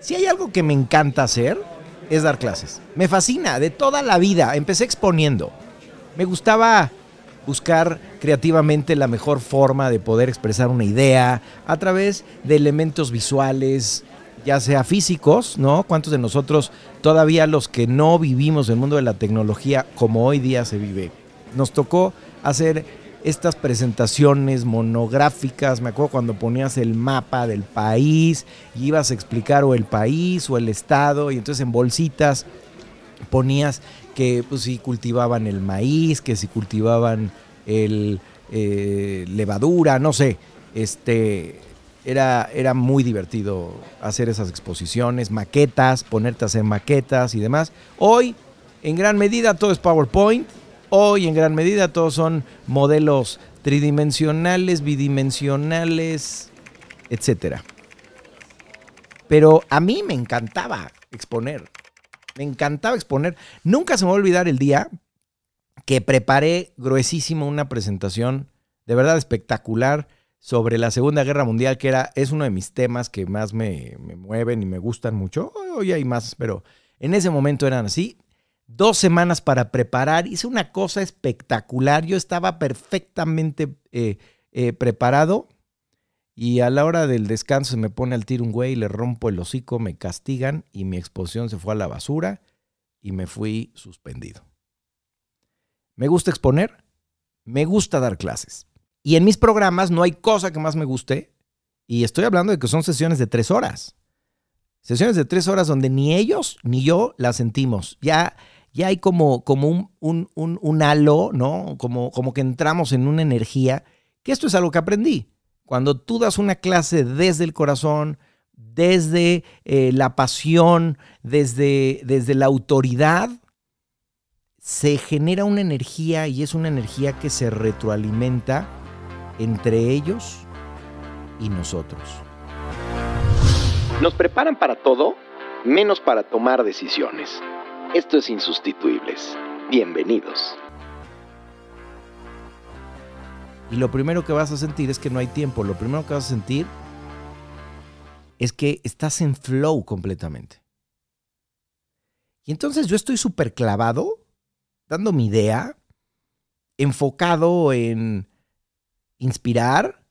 Si hay algo que me encanta hacer, es dar clases. Me fascina, de toda la vida. Empecé exponiendo. Me gustaba buscar creativamente la mejor forma de poder expresar una idea a través de elementos visuales, ya sea físicos, ¿no? ¿Cuántos de nosotros, todavía los que no vivimos el mundo de la tecnología como hoy día se vive, nos tocó hacer estas presentaciones monográficas, me acuerdo cuando ponías el mapa del país y ibas a explicar o el país o el estado y entonces en bolsitas ponías que pues si cultivaban el maíz, que si cultivaban el eh, levadura, no sé, este era, era muy divertido hacer esas exposiciones, maquetas, ponerte a hacer maquetas y demás. Hoy, en gran medida, todo es PowerPoint, Hoy en gran medida todos son modelos tridimensionales, bidimensionales, etc. Pero a mí me encantaba exponer. Me encantaba exponer. Nunca se me va a olvidar el día que preparé gruesísimo una presentación de verdad espectacular sobre la Segunda Guerra Mundial, que era, es uno de mis temas que más me, me mueven y me gustan mucho. Hoy hay más, pero en ese momento eran así dos semanas para preparar. Hice una cosa espectacular. Yo estaba perfectamente eh, eh, preparado y a la hora del descanso se me pone al tiro un güey, le rompo el hocico, me castigan y mi exposición se fue a la basura y me fui suspendido. Me gusta exponer, me gusta dar clases. Y en mis programas no hay cosa que más me guste. Y estoy hablando de que son sesiones de tres horas. Sesiones de tres horas donde ni ellos ni yo las sentimos. Ya ya hay como, como un, un, halo, ¿no? Como, como que entramos en una energía, que esto es algo que aprendí. Cuando tú das una clase desde el corazón, desde eh, la pasión, desde, desde la autoridad, se genera una energía y es una energía que se retroalimenta entre ellos y nosotros. Nos preparan para todo, menos para tomar decisiones. Esto es Insustituibles. Bienvenidos. Y lo primero que vas a sentir es que no hay tiempo. Lo primero que vas a sentir es que estás en flow completamente. Y entonces yo estoy súper clavado, dando mi idea, enfocado en inspirar,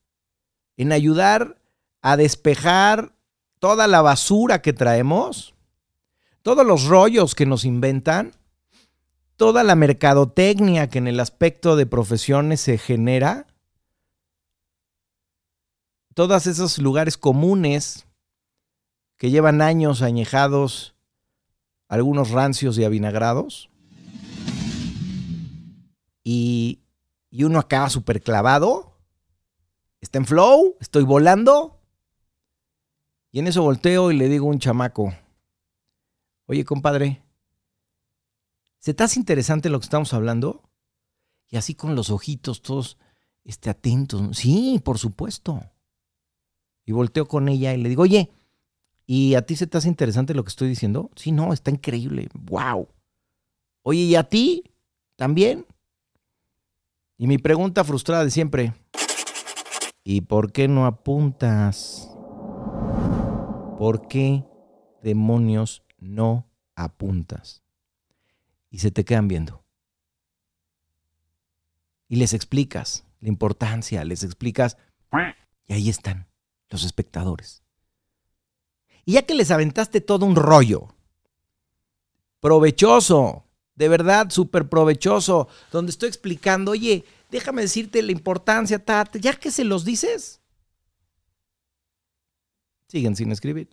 en ayudar a despejar toda la basura que traemos todos los rollos que nos inventan, toda la mercadotecnia que en el aspecto de profesiones se genera, todos esos lugares comunes que llevan años añejados, algunos rancios y avinagrados, y, y uno acá súper clavado, está en flow, estoy volando, y en eso volteo y le digo a un chamaco, Oye, compadre, ¿se te hace interesante lo que estamos hablando? Y así con los ojitos todos este, atentos. Sí, por supuesto. Y volteo con ella y le digo, oye, ¿y a ti se te hace interesante lo que estoy diciendo? Sí, no, está increíble. ¡Wow! Oye, ¿y a ti también? Y mi pregunta frustrada de siempre, ¿y por qué no apuntas? ¿Por qué demonios no apuntas. Y se te quedan viendo. Y les explicas la importancia, les explicas. Y ahí están los espectadores. Y ya que les aventaste todo un rollo, provechoso, de verdad súper provechoso, donde estoy explicando, oye, déjame decirte la importancia, ya que se los dices, siguen sin escribir.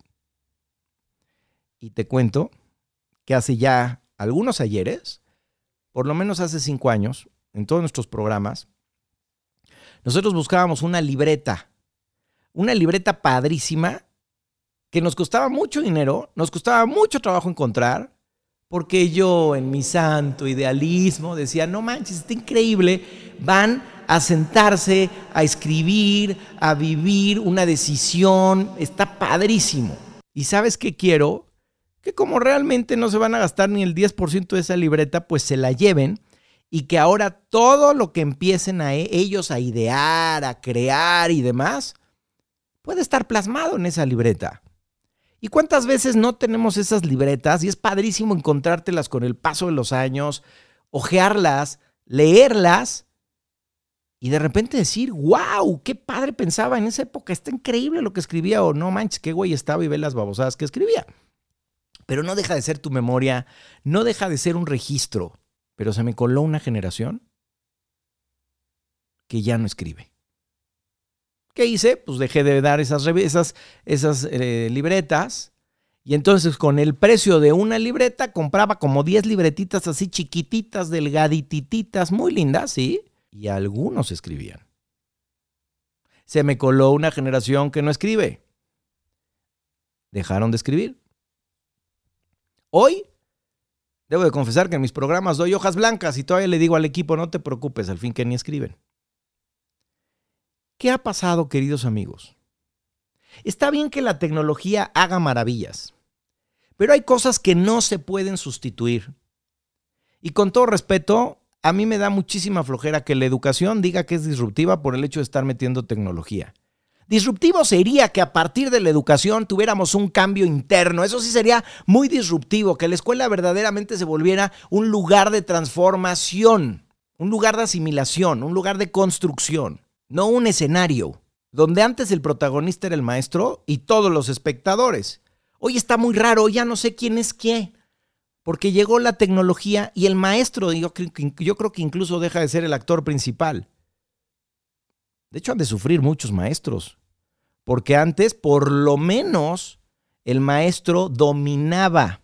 Y te cuento que hace ya algunos ayeres, por lo menos hace cinco años, en todos nuestros programas, nosotros buscábamos una libreta, una libreta padrísima que nos costaba mucho dinero, nos costaba mucho trabajo encontrar, porque yo en mi santo idealismo decía, no manches, está increíble, van a sentarse, a escribir, a vivir una decisión, está padrísimo. ¿Y sabes qué quiero? Que como realmente no se van a gastar ni el 10% de esa libreta, pues se la lleven y que ahora todo lo que empiecen a e, ellos a idear, a crear y demás, puede estar plasmado en esa libreta. ¿Y cuántas veces no tenemos esas libretas y es padrísimo encontrártelas con el paso de los años, ojearlas, leerlas y de repente decir, wow, qué padre pensaba en esa época, está increíble lo que escribía o no manches, qué güey estaba y ve las babosadas que escribía. Pero no deja de ser tu memoria, no deja de ser un registro. Pero se me coló una generación que ya no escribe. ¿Qué hice? Pues dejé de dar esas, esas, eh, libretas. Y entonces con el precio de una libreta compraba como 10 libretitas así chiquititas, delgadititas, muy lindas, ¿sí? Y algunos escribían. Se me coló una generación que no escribe. Dejaron de escribir. Hoy, debo de confesar que en mis programas doy hojas blancas y todavía le digo al equipo, no te preocupes, al fin que ni escriben. ¿Qué ha pasado, queridos amigos? Está bien que la tecnología haga maravillas, pero hay cosas que no se pueden sustituir. Y con todo respeto, a mí me da muchísima flojera que la educación diga que es disruptiva por el hecho de estar metiendo tecnología. Disruptivo sería que a partir de la educación tuviéramos un cambio interno. Eso sí sería muy disruptivo, que la escuela verdaderamente se volviera un lugar de transformación, un lugar de asimilación, un lugar de construcción no un escenario, donde antes el protagonista era el maestro y todos los espectadores. Hoy está muy raro, ya no sé quién es quién, porque llegó la tecnología y el maestro, yo, yo creo que incluso deja de ser el actor principal. De hecho, han de sufrir muchos maestros, porque antes, por lo menos, el maestro dominaba.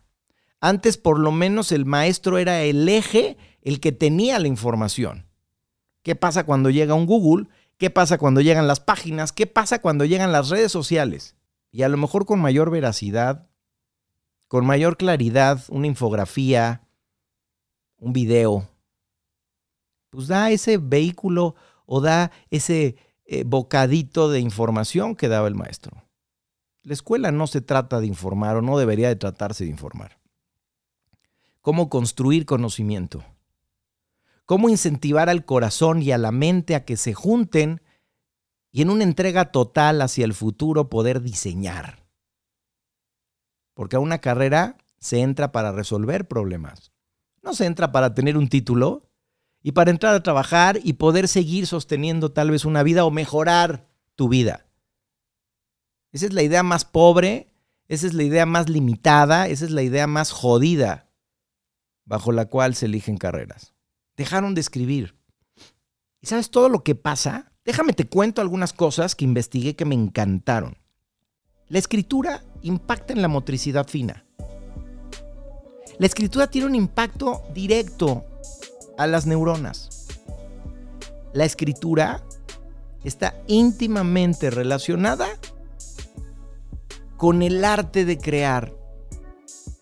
Antes, por lo menos, el maestro era el eje, el que tenía la información. ¿Qué pasa cuando llega un Google ¿Qué pasa cuando llegan las páginas? ¿Qué pasa cuando llegan las redes sociales? Y a lo mejor con mayor veracidad, con mayor claridad, una infografía, un video, pues da ese vehículo o da ese eh, bocadito de información que daba el maestro. La escuela no se trata de informar o no debería de tratarse de informar. ¿Cómo construir conocimiento? cómo incentivar al corazón y a la mente a que se junten y en una entrega total hacia el futuro poder diseñar. Porque a una carrera se entra para resolver problemas. No se entra para tener un título y para entrar a trabajar y poder seguir sosteniendo tal vez una vida o mejorar tu vida. Esa es la idea más pobre, esa es la idea más limitada, esa es la idea más jodida bajo la cual se eligen carreras dejaron de escribir. ¿Y sabes todo lo que pasa? Déjame te cuento algunas cosas que investigué que me encantaron. La escritura impacta en la motricidad fina. La escritura tiene un impacto directo a las neuronas. La escritura está íntimamente relacionada con el arte de crear,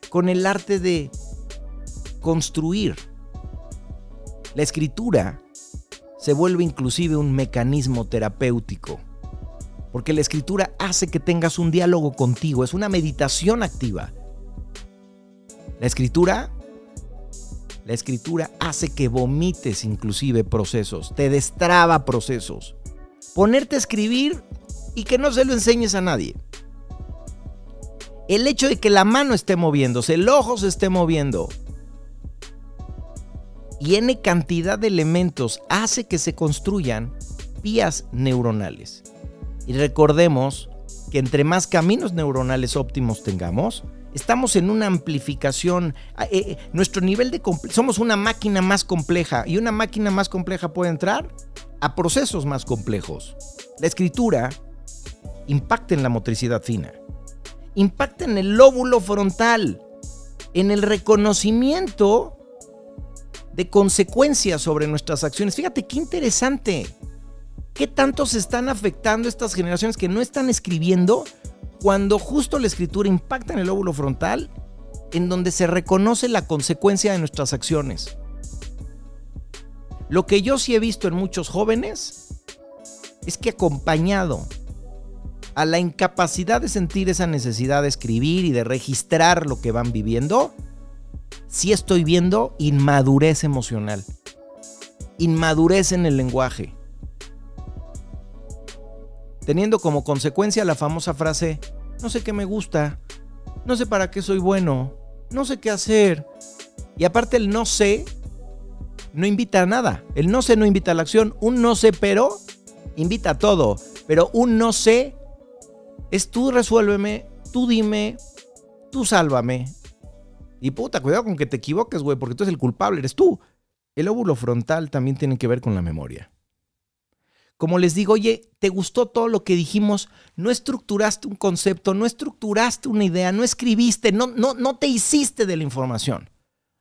con el arte de construir. La escritura se vuelve inclusive un mecanismo terapéutico, porque la escritura hace que tengas un diálogo contigo, es una meditación activa. La escritura la escritura hace que vomites inclusive procesos, te destraba procesos. Ponerte a escribir y que no se lo enseñes a nadie. El hecho de que la mano esté moviéndose, el ojo se esté moviendo, y N cantidad de elementos hace que se construyan vías neuronales. Y recordemos que entre más caminos neuronales óptimos tengamos, estamos en una amplificación. Eh, eh, nuestro nivel de somos una máquina más compleja y una máquina más compleja puede entrar a procesos más complejos. La escritura impacta en la motricidad fina, impacta en el lóbulo frontal, en el reconocimiento de consecuencias sobre nuestras acciones. Fíjate qué interesante. ¿Qué tanto se están afectando estas generaciones que no están escribiendo cuando justo la escritura impacta en el óvulo frontal, en donde se reconoce la consecuencia de nuestras acciones? Lo que yo sí he visto en muchos jóvenes es que acompañado a la incapacidad de sentir esa necesidad de escribir y de registrar lo que van viviendo, sí estoy viendo inmadurez emocional, inmadurez en el lenguaje, teniendo como consecuencia la famosa frase, no sé qué me gusta, no sé para qué soy bueno, no sé qué hacer. Y aparte el no sé no invita a nada. El no sé no invita a la acción. Un no sé pero invita a todo. Pero un no sé es tú resuélveme, tú dime, tú sálvame. Y puta, cuidado con que te equivoques, güey, porque tú eres el culpable, eres tú. El óvulo frontal también tiene que ver con la memoria. Como les digo, oye, ¿te gustó todo lo que dijimos? No estructuraste un concepto, no estructuraste una idea, no escribiste, no, no, no te hiciste de la información.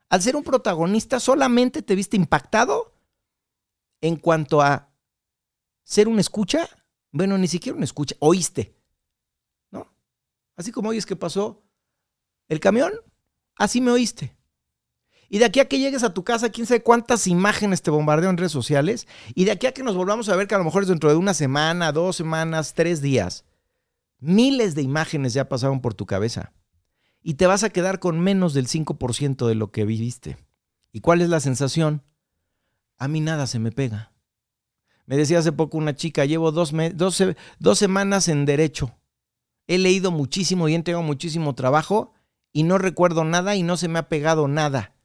Al ser un protagonista, solamente te viste impactado en cuanto a ser un escucha. Bueno, ni siquiera un escucha, oíste. ¿No? Así como oyes que pasó el camión, así me oíste. Y de aquí a que llegues a tu casa, quién sabe cuántas imágenes te bombardeo en redes sociales. Y de aquí a que nos volvamos a ver, que a lo mejor es dentro de una semana, dos semanas, tres días. Miles de imágenes ya pasaron por tu cabeza. Y te vas a quedar con menos del 5% de lo que viviste. ¿Y cuál es la sensación? A mí nada se me pega. Me decía hace poco una chica, llevo dos, dos semanas en derecho. He leído muchísimo y he muchísimo trabajo y no recuerdo nada y no se me ha pegado nada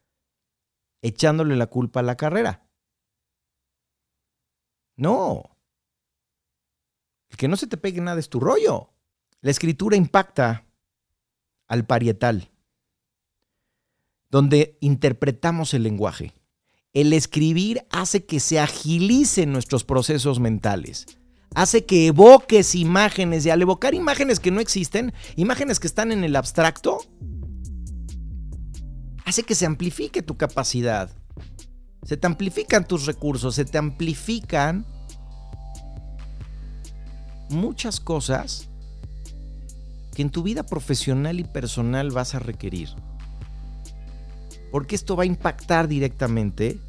echándole la culpa a la carrera. No. El que no se te pegue nada es tu rollo. La escritura impacta al parietal, donde interpretamos el lenguaje. El escribir hace que se agilicen nuestros procesos mentales. Hace que evoques imágenes y al evocar imágenes que no existen, imágenes que están en el abstracto, hace que se amplifique tu capacidad. Se te amplifican tus recursos, se te amplifican muchas cosas que en tu vida profesional y personal vas a requerir. Porque esto va a impactar directamente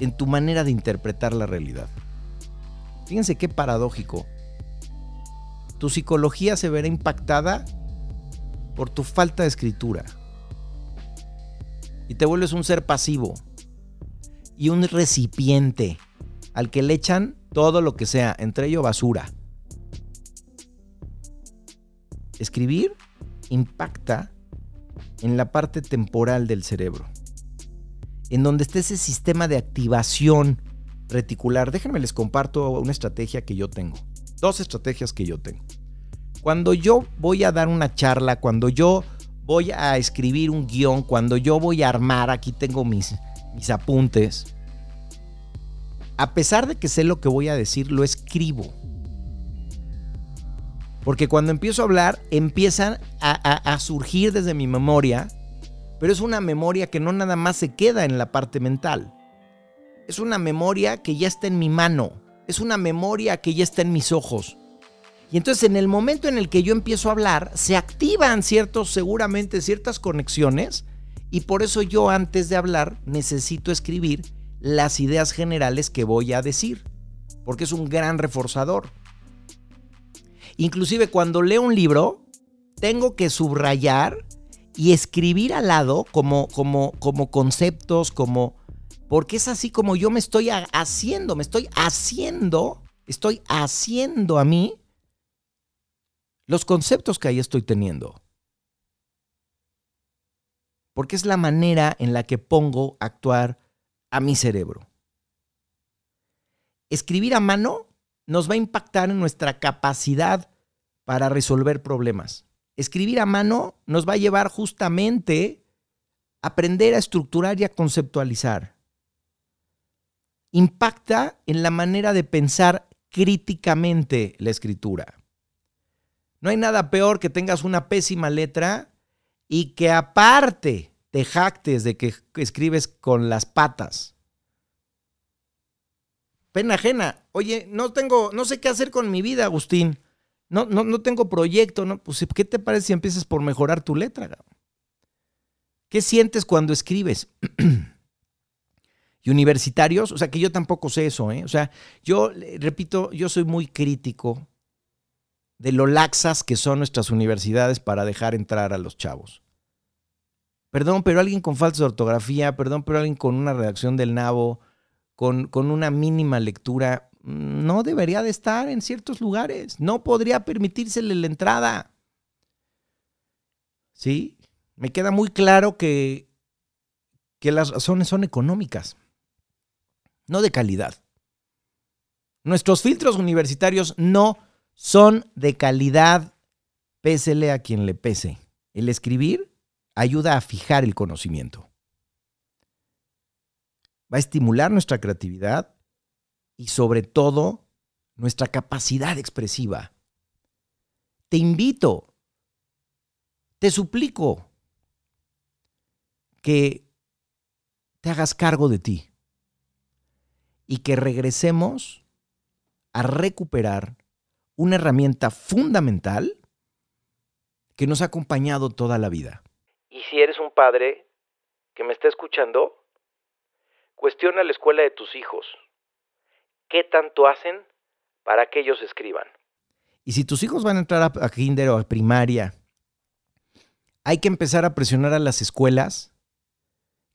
en tu manera de interpretar la realidad. Fíjense qué paradójico. Tu psicología se verá impactada por tu falta de escritura y te vuelves un ser pasivo y un recipiente al que le echan todo lo que sea, entre ello basura. Escribir impacta en la parte temporal del cerebro, en donde está ese sistema de activación reticular. Déjenme les comparto una estrategia que yo tengo, dos estrategias que yo tengo. Cuando yo voy a dar una charla, cuando yo voy a escribir un guion, cuando yo voy a armar, aquí tengo mis, mis apuntes, a pesar de que sé lo que voy a decir, lo escribo. Porque cuando empiezo a hablar, empiezan a, a, surgir desde mi memoria, pero es una memoria que no nada más se queda en la parte mental. Es una memoria que ya está en mi mano. Es una memoria que ya está en mis ojos. Y entonces en el momento en el que yo empiezo a hablar, se activan ciertos, seguramente ciertas conexiones y por eso yo antes de hablar necesito escribir las ideas generales que voy a decir, porque es un gran reforzador. Inclusive cuando leo un libro, tengo que subrayar y escribir al lado como, como, como conceptos, como... Porque es así como yo me estoy haciendo, me estoy haciendo, estoy haciendo a mí los conceptos que ahí estoy teniendo. Porque es la manera en la que pongo a actuar a mi cerebro. Escribir a mano nos va a impactar en nuestra capacidad para resolver problemas. Escribir a mano nos va a llevar justamente a aprender a estructurar y a conceptualizar. Impacta en la manera de pensar críticamente la escritura. No hay nada peor que tengas una pésima letra y que aparte te jactes de que escribes con las patas. Pena ajena. Oye, no tengo, no sé qué hacer con mi vida, Agustín. No, no, no tengo proyecto. ¿no? Pues, ¿qué te parece si empiezas por mejorar tu letra? ¿Qué sientes cuando escribes? y universitarios, o sea, que yo tampoco sé eso, ¿eh? O sea, yo repito, yo soy muy crítico de lo laxas que son nuestras universidades para dejar entrar a los chavos. Perdón, pero alguien con falta de ortografía, perdón, pero alguien con una redacción del nabo, con, con una mínima lectura, no debería de estar en ciertos lugares. No podría permitírsele la entrada. ¿sí? Me queda muy claro que, que las razones son económicas, no de calidad. Nuestros filtros universitarios no son de calidad, pésele a quien le pese. El escribir ayuda a fijar el conocimiento. Va a estimular nuestra creatividad y sobre todo nuestra capacidad expresiva. Te invito, te suplico que te hagas cargo de ti y que regresemos a recuperar una herramienta fundamental que nos ha acompañado toda la vida. Y si eres un padre que me está escuchando, cuestiona la escuela de tus hijos. ¿Qué tanto hacen para que ellos escriban? Y si tus hijos van a entrar a, kinder o a primaria, hay que empezar a presionar a las escuelas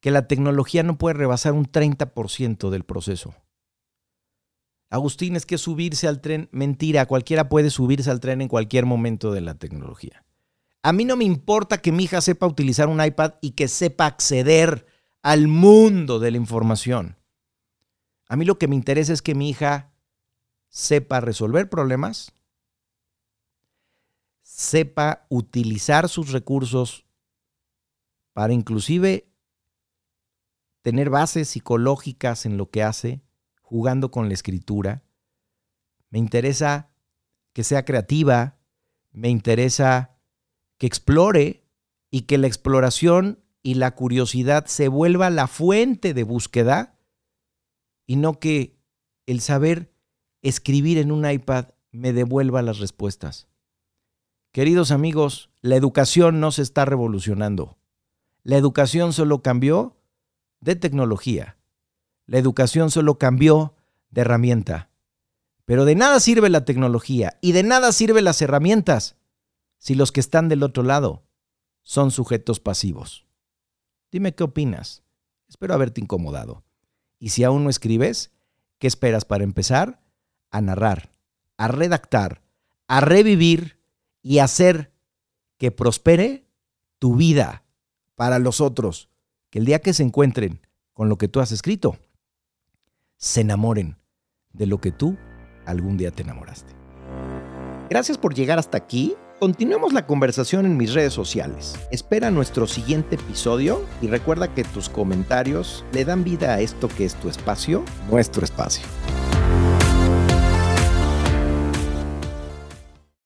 que la tecnología no puede rebasar un 30% del proceso. Agustín, es que subirse al tren, mentira, cualquiera puede subirse al tren en cualquier momento de la tecnología. A mí no me importa que mi hija sepa utilizar un iPad y que sepa acceder al mundo de la información. A mí lo que me interesa es que mi hija sepa resolver problemas, sepa utilizar sus recursos para inclusive tener bases psicológicas en lo que hace, jugando con la escritura. Me interesa que sea creativa, me interesa que explore y que la exploración y la curiosidad se vuelva la fuente de búsqueda y no que el saber escribir en un iPad me devuelva las respuestas. Queridos amigos, la educación no se está revolucionando. La educación solo cambió de tecnología. La educación solo cambió de herramienta. Pero de nada sirve la tecnología y de nada sirven las herramientas si los que están del otro lado son sujetos pasivos. Dime qué opinas. Espero haberte incomodado. Y si aún no escribes, ¿qué esperas para empezar? A narrar, a redactar, a revivir y hacer que prospere tu vida para los otros. Que el día que se encuentren con lo que tú has escrito, se enamoren de lo que tú algún día te enamoraste. Gracias por llegar hasta aquí Continuemos la conversación en mis redes sociales. Espera nuestro siguiente episodio y recuerda que tus comentarios le dan vida a esto que es tu espacio, nuestro espacio.